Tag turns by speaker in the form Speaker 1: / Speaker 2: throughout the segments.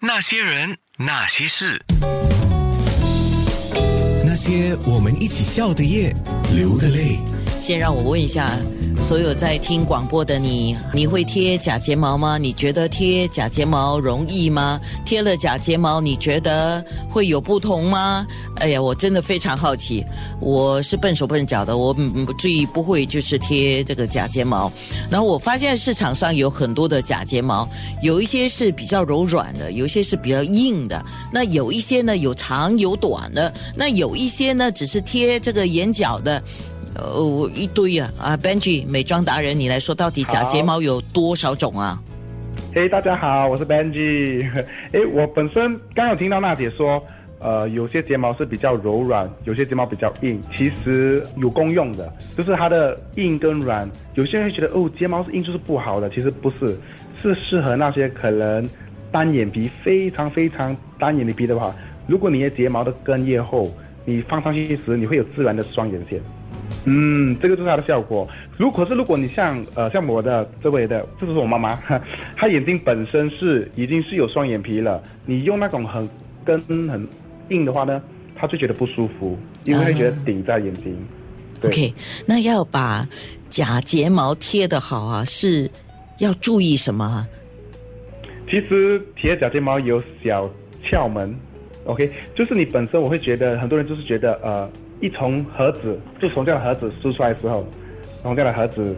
Speaker 1: 那些人，那些事，
Speaker 2: 那些我们一起笑的夜，流的泪。
Speaker 3: 先让我问一下，所有在听广播的你，你会贴假睫毛吗？你觉得贴假睫毛容易吗？贴了假睫毛，你觉得会有不同吗？哎呀，我真的非常好奇。我是笨手笨脚的，我嗯最不会就是贴这个假睫毛。然后我发现市场上有很多的假睫毛，有一些是比较柔软的，有一些是比较硬的。那有一些呢有长有短的，那有一些呢只是贴这个眼角的。呃，一堆啊啊！Benji，美妆达人，你来说，到底假睫毛有多少种啊？
Speaker 4: 嘿，大家好，我是 Benji。哎，我本身刚有听到娜姐说，呃，有些睫毛是比较柔软，有些睫毛比较硬，其实有功用的，就是它的硬跟软。有些人会觉得，哦，睫毛是硬就是不好的，其实不是，是适合那些可能单眼皮非常非常单眼皮的话，如果你的睫毛的根叶厚，你放上去时，你会有自然的双眼线。嗯，这个就是它的效果。如果是如果你像呃像我的这位的，这是我妈妈，她眼睛本身是已经是有双眼皮了，你用那种很根很硬的话呢，她就觉得不舒服，因为她觉得顶在眼睛。
Speaker 3: OK，那要把假睫毛贴的好啊，是要注意什么？
Speaker 4: 其实贴假睫毛有小窍门，OK，就是你本身我会觉得很多人就是觉得呃。一从盒子，就从这样的盒子撕出来的时候，从这样的盒子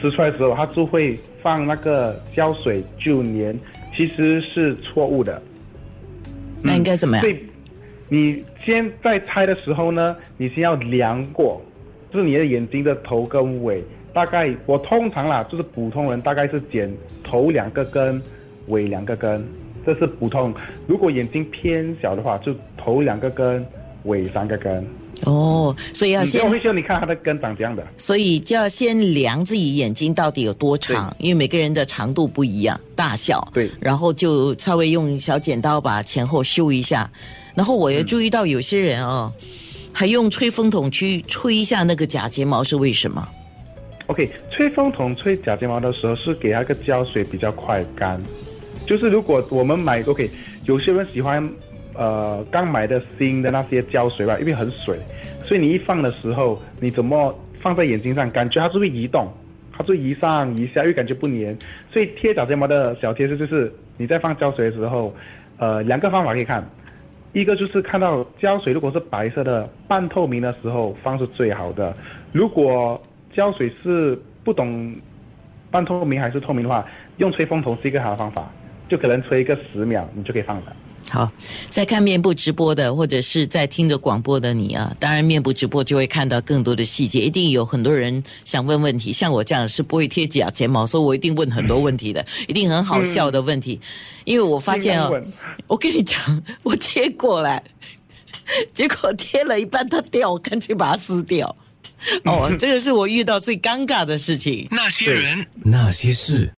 Speaker 4: 撕出来的时候，它就会放那个胶水就粘，其实是错误的。
Speaker 3: 那应该怎么样？
Speaker 4: 对，你先在拆的时候呢，你先要量过，就是你的眼睛的头跟尾，大概我通常啦，就是普通人大概是剪头两个根，尾两个根，这是普通。如果眼睛偏小的话，就头两个根，尾三个根。
Speaker 3: 哦，所以要先。
Speaker 4: 我会叫你看它的根长这样的。
Speaker 3: 所以就要先量自己眼睛到底有多长，因为每个人的长度不一样，大小。
Speaker 4: 对。
Speaker 3: 然后就稍微用小剪刀把前后修一下，然后我也注意到有些人哦，还用吹风筒去吹一下那个假睫毛，是为什么
Speaker 4: ？OK，吹风筒吹假睫毛的时候是给那个胶水比较快干。就是如果我们买 OK，有些人喜欢。呃，刚买的新的那些胶水吧，因为很水，所以你一放的时候，你怎么放在眼睛上，感觉它是会移动，它是移上移下，又感觉不粘。所以贴假睫毛的小贴士就是，你在放胶水的时候，呃，两个方法可以看，一个就是看到胶水如果是白色的半透明的时候放是最好的，如果胶水是不懂半透明还是透明的话，用吹风筒是一个好的方法，就可能吹一个十秒，你就可以放了。
Speaker 3: 好，在看面部直播的，或者是在听着广播的你啊，当然面部直播就会看到更多的细节。一定有很多人想问问题，像我这样是不会贴假睫毛，所以我一定问很多问题的，一定很好笑的问题。因为我发现哦，我跟你讲，我贴过来，结果贴了一半它掉，我干脆把它撕掉。哦，这个是我遇到最尴尬的事情。
Speaker 1: 那些人，
Speaker 2: 那些事。